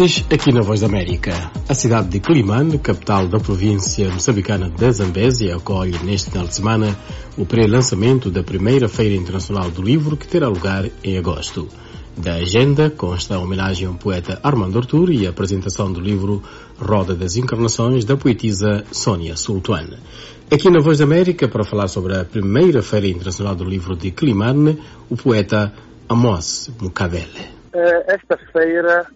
Artes aqui na Voz da América. A cidade de Climane, capital da província moçambicana da Zambésia, acolhe neste final de semana o pré-lançamento da primeira Feira Internacional do Livro que terá lugar em agosto. Da agenda consta a homenagem ao poeta Armando Artur e a apresentação do livro Roda das Encarnações da poetisa Sônia Sultuan. Aqui na Voz da América, para falar sobre a primeira Feira Internacional do Livro de Climane, o poeta Amos Mukavele. Eh, esta feira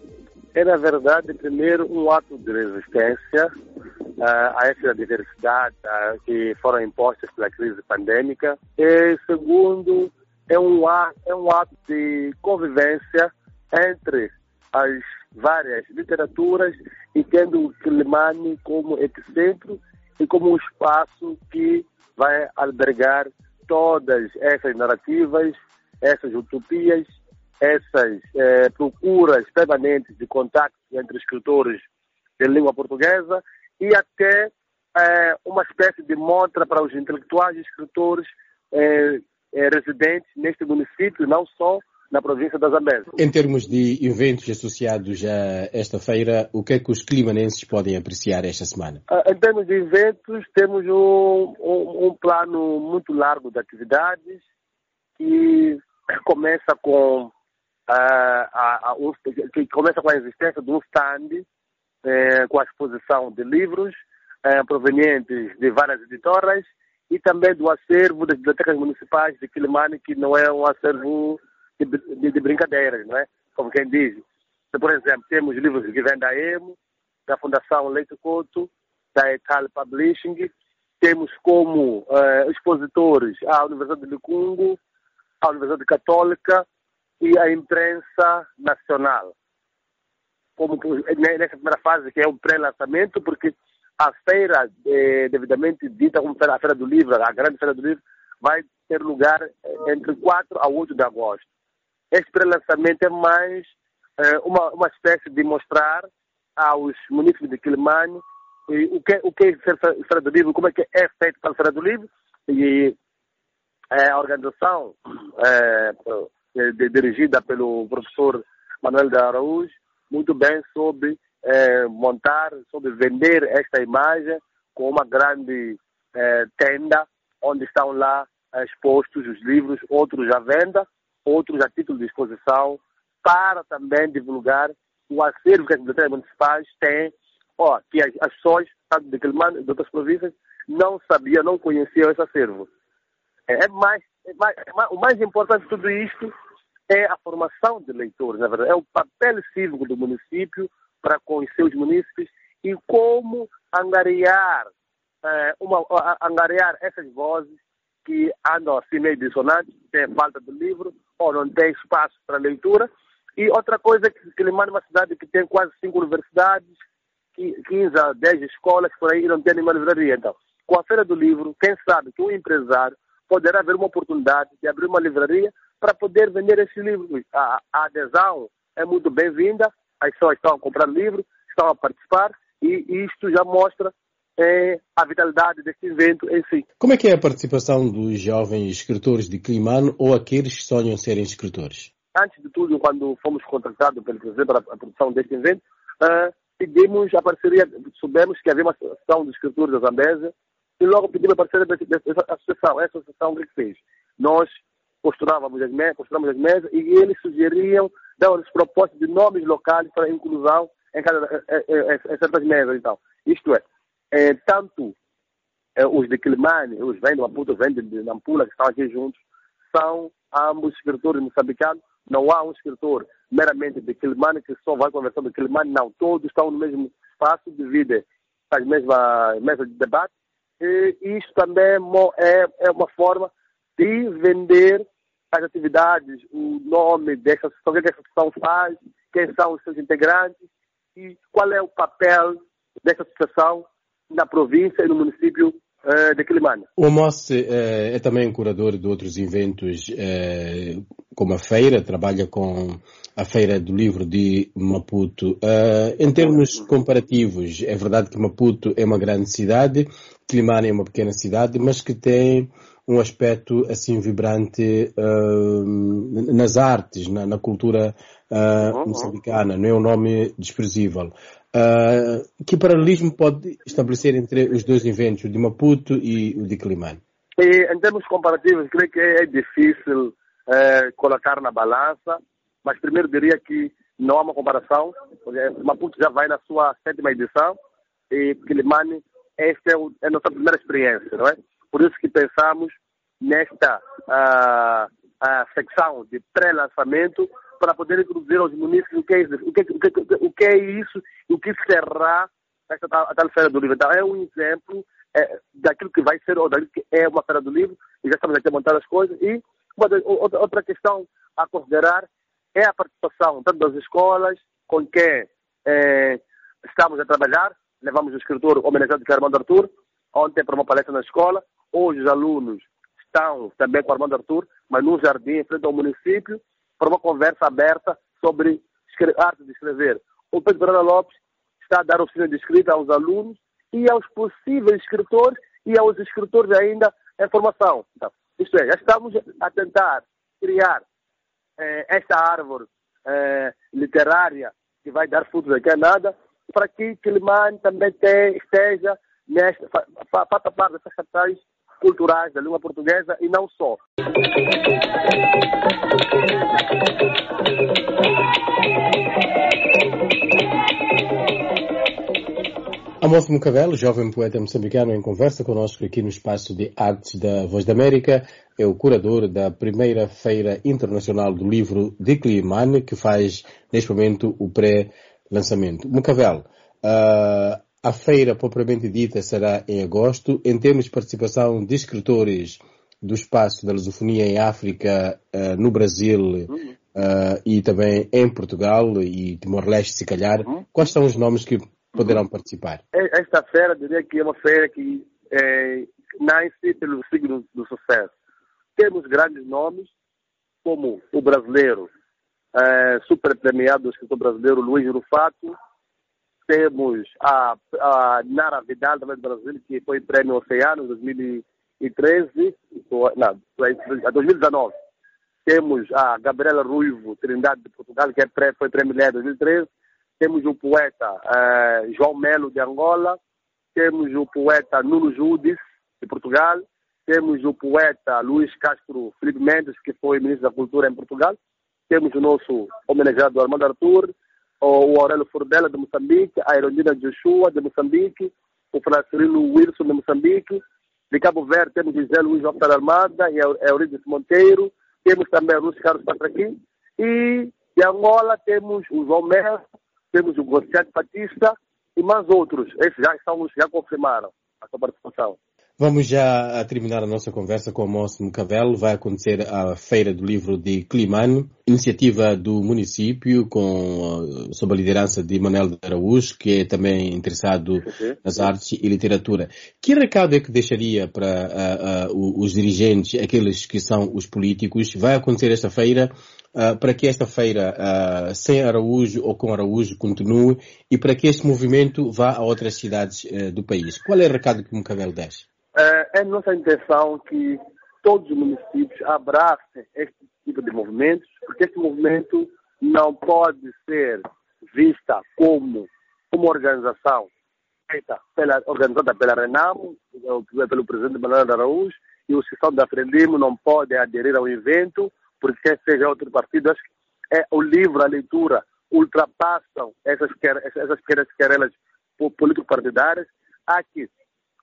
é, na verdade, primeiro, um ato de resistência uh, a essa diversidade uh, que foram impostas pela crise pandêmica. E, segundo, é um, ato, é um ato de convivência entre as várias literaturas e tendo o Quilimane como epicentro e como um espaço que vai albergar todas essas narrativas, essas utopias essas eh, procuras permanentes de contato entre escritores de língua portuguesa e até eh, uma espécie de montra para os intelectuais e escritores eh, eh, residentes neste município, não só na província da Zambésia. Em termos de eventos associados a esta feira, o que é que os climanenses podem apreciar esta semana? Uh, em termos de eventos, temos um, um, um plano muito largo de atividades que começa com que começa com a existência de um stand uh, com a exposição de livros eh, provenientes de várias editoras e também do acervo das bibliotecas municipais de Quilimane, que não é um acervo de, de, de, brincadeiras, não é? Como quem diz. Por exemplo, temos livros que vêm da EMO, da Fundação Leite Couto, da Ecal Publishing, temos como eh, expositores a Universidade de Licungo, a Universidade Católica, e a imprensa nacional. Como nessa primeira fase, que é o pré-lançamento, porque a feira, eh, devidamente dita como a Feira do Livro, a grande Feira do Livro, vai ter lugar eh, entre 4 a 8 de agosto. Este pré-lançamento é mais eh, uma, uma espécie de mostrar aos municípios de Quilimane o que, o que é Feira do Livro, como é que é feito para a Feira do Livro, e a organização eh, eh, dirigida pelo professor Manuel de Araújo, muito bem soube eh, montar, soube vender esta imagem com uma grande eh, tenda, onde estão lá expostos os livros, outros à venda, outros a título de exposição, para também divulgar o acervo que as bibliotecas municipais têm, ó, que as, as de de outras províncias, não sabiam, não conheciam esse acervo. É mais, é mais, é mais, o mais importante de tudo isto é a formação de leitores, na verdade, é o papel cívico do município para com os seus munícipes e como angariar, eh, uma, angariar essas vozes que andam assim meio dissonantes, têm falta de livro ou não têm espaço para leitura. E outra coisa que Quilimane é uma cidade que tem quase cinco universidades, 15 a 10 escolas por aí e não tem nenhuma livraria. Então, com a Feira do Livro, quem sabe que um empresário poderá haver uma oportunidade de abrir uma livraria para poder vender esses livros. A, a adesão é muito bem-vinda, as pessoas estão a comprar livros, estão a participar e, isto já mostra é, a vitalidade deste evento em si. Como é que é a participação dos jovens escritores de Climano ou aqueles que sonham serem escritores? Antes de tudo, quando fomos contratados pelo presidente para a produção deste evento, uh, pedimos a parceria, soubemos que havia uma associação de escritores da Zambésia e logo pedimos a parceria dessa associação. Essa associação o que fez? Nós posturávamos as mesas, as mesas e eles sugeriam, davam-nos propostas de nomes locais para inclusão em, cada, em, em, em certas mesas. Então, isto é, é tanto é, os de Quilimane, os vêm de Maputo, vêm de Nampula, que estão aqui juntos, são ambos escritores moçambicanos. Não há um escritor meramente de Quilimane que só vai conversar de Quilimane, não. Todos estão no mesmo espaço, dividem as mesmas mesas de debate. E isto também é, é uma forma de vender as atividades, o nome dessa associação, o que essa associação faz, quem são os seus integrantes e qual é o papel dessa associação na província e no município uh, de Quilimane. O Amos uh, é também curador de outros eventos, uh, como a feira, trabalha com a Feira do Livro de Maputo. em termos comparativos, é verdade que Maputo é uma grande cidade, Quilimane é uma pequena cidade, mas que tem um aspecto assim vibrante nas artes, na, na cultura uh, moçambicana, não é um nome desprezível. Uh, que paralelismo pode estabelecer entre os dois eventos, o de Maputo e o de Climane? E, em termos comparativos, creio que é difícil uh, colocar na balança, mas primeiro diria que não há uma comparação. Maputo já vai na sua sétima edição e Quilimane, esta é, o, é a nossa primeira experiência, não é? Por isso que pensamos nesta uh, secção de pré-lançamento para poder introduzir aos municípios o que é isso, o que, o que, o que é isso e o que será esta tal, a tal Feira do Livro. Então, é um exemplo é, daquilo que vai ser ou daquilo que é uma Feira do Livro e já estamos aqui a montar as coisas. E outra, outra questão a considerar é a participação tanto das escolas com quem é, estamos a trabalhar. Levamos o escritor homenageado é Armando Arthur, ontem para uma palestra na escola. Hoje os alunos estão também com Armando Arthur, mas num jardim em frente ao município para uma conversa aberta sobre arte de escrever. O Pedro Pereira Lopes está a dar oficina de escrita aos alunos e aos possíveis escritores e aos escritores ainda em formação. Então, isto é, já estamos a tentar criar eh, esta árvore eh, literária que vai dar frutos aqui a nada, para que Quilimane também te, esteja nesta, faça parte dessas capitais culturais da língua portuguesa e não só. Amos Mucavelo, jovem poeta moçambicano, em conversa conosco aqui no espaço de artes da Voz da América, é o curador da primeira Feira Internacional do Livro de Climane, que faz neste momento o pré-lançamento. Mucavelo, uh, a feira propriamente dita será em agosto. Em termos de participação de escritores do espaço da lusofonia em África, uh, no Brasil uh, e também em Portugal e Timor-Leste, se calhar, uhum. quais são os nomes que poderão participar? Esta feira, diria que é uma feira que é, nasce pelo signo do sucesso. Temos grandes nomes, como o brasileiro, é, super premiado, o escritor brasileiro Luiz Rufato, temos a, a Nara Vidal, também do Brasil, que foi prêmio Oceano em 2013, não, 2019. Temos a Gabriela Ruivo, Trindade de Portugal, que é pré, foi prêmio em 2013. Temos o poeta eh, João Melo, de Angola. Temos o poeta Nuno Judes, de Portugal. Temos o poeta Luiz Castro Felipe Mendes, que foi ministro da Cultura em Portugal. Temos o nosso homenageado Armando Arthur o Aurélio Furdela de Moçambique, a Erondina Joshua de Moçambique, o Francisco Wilson de Moçambique, de Cabo Verde temos José Luiz Lopes Armada e Eurídice Monteiro, temos também o Lúcio Carlos Patraquim, e de Angola temos o João Melo, temos o Gonçalo Batista e mais outros. Esses já, estão, já confirmaram a sua participação. Vamos já a terminar a nossa conversa com o Moço Mucavelo. Vai acontecer a Feira do Livro de Climane, iniciativa do município com, sob a liderança de Manuel de Araújo, que é também interessado nas artes e literatura. Que recado é que deixaria para uh, uh, os dirigentes, aqueles que são os políticos? Vai acontecer esta feira uh, para que esta feira, sem Araújo ou com Araújo, continue e para que este movimento vá a outras cidades do país. Qual é o recado que o Mucavelo deixa? É, é nossa intenção que todos os municípios abracem este tipo de movimentos, porque este movimento não pode ser vista como uma organização feita pela, organizada pela Renamo, pelo presidente Manuel Araújo, e os que da Frelimo não podem aderir ao evento, porque quer seja outro partido, acho que é o livro, a leitura, ultrapassam essas, essas pequenas querelas político-partidárias, há que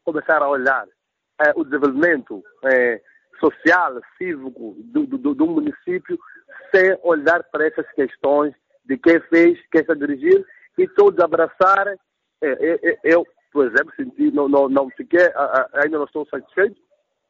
começar a olhar é, o desenvolvimento é, social, cívico do, do, do, município, sem olhar para essas questões de quem fez, quem está a dirigir, e todos abraçarem. É, eu, por exemplo, senti, não, não, não fiquei, ainda não estou satisfeito.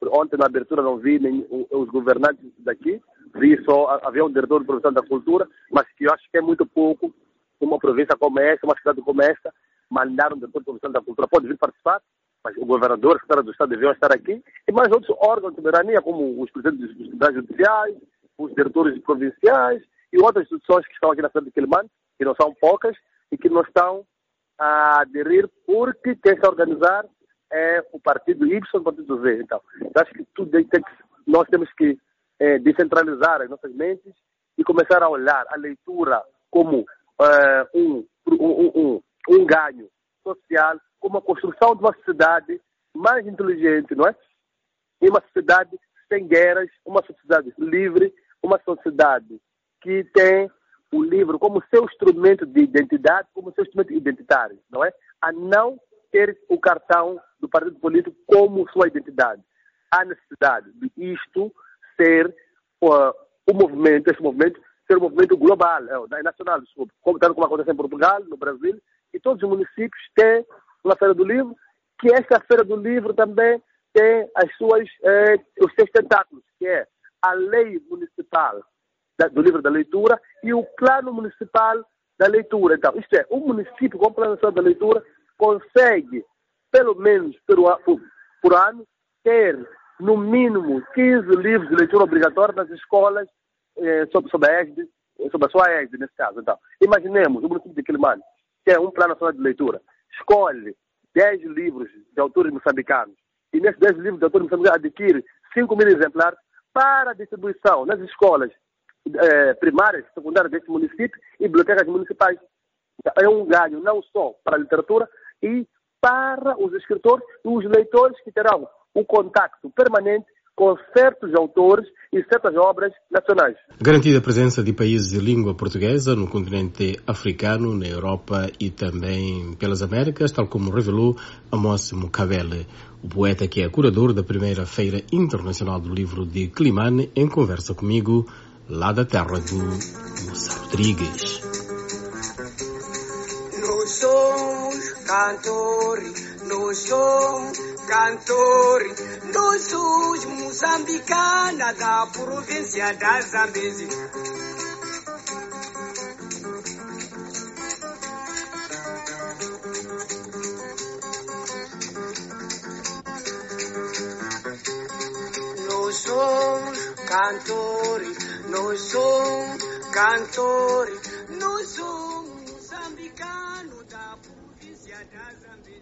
Ontem na abertura não vi nem os governantes daqui, vi só, havia um diretor de produção da cultura, mas que eu acho que é muito pouco uma província como essa, uma cidade como esta, mandar um diretor de produção da cultura. Pode vir participar, mas o governador, o secretário do Estado deviam estar aqui, e mais outros órgãos de soberania, como os presidentes dos tribunais judiciais, os diretores provinciais e outras instituições que estão aqui na cidade de Quelimane, que não são poucas, e que não estão a aderir porque quem a organizar é o partido Y o partido Z. Então, acho que tudo tem que, nós temos que é, descentralizar as nossas mentes e começar a olhar a leitura como é, um, um, um, um ganho social, como a construção de uma sociedade mais inteligente, não é? E uma sociedade sem guerras, uma sociedade livre, uma sociedade que tem o livro como seu instrumento de identidade, como seu instrumento identitário, não é? A não ter o cartão do partido político como sua identidade. Há necessidade de isto ser uh, o movimento, este movimento, ser um movimento global, é, é nacional, desculpa, como, tanto como acontece em Portugal, no Brasil, e todos os municípios têm uma feira do livro, que esta feira do livro também tem as suas, eh, os seus tentáculos, que é a lei municipal da, do livro da leitura e o plano municipal da leitura. Então, isto é, o município com o plano nacional da leitura consegue, pelo menos por, por, por ano, ter no mínimo 15 livros de leitura obrigatória nas escolas eh, sob, sob, a égide, sob a sua égide, nesse caso. Então, imaginemos o município de Quilimane, que é um plano nacional de leitura, escolhe 10 livros de autores moçambicanos e nesses 10 livros de autores moçambicanos adquire 5 mil exemplares para distribuição nas escolas eh, primárias, secundárias deste município e bibliotecas municipais. É um ganho não só para a literatura e para os escritores e os leitores que terão um contacto permanente com certos autores e certas obras nacionais. Garantida a presença de países de língua portuguesa no continente africano, na Europa e também pelas Américas, tal como revelou Amos Mukabele, o poeta que é curador da primeira Feira Internacional do Livro de Climane, em conversa comigo, lá da terra do Moça Rodrigues. Nós somos cantores, nós somos cantores, nós somos moçambicana da província da Zambésia. Nós somos cantores, nós somos cantores,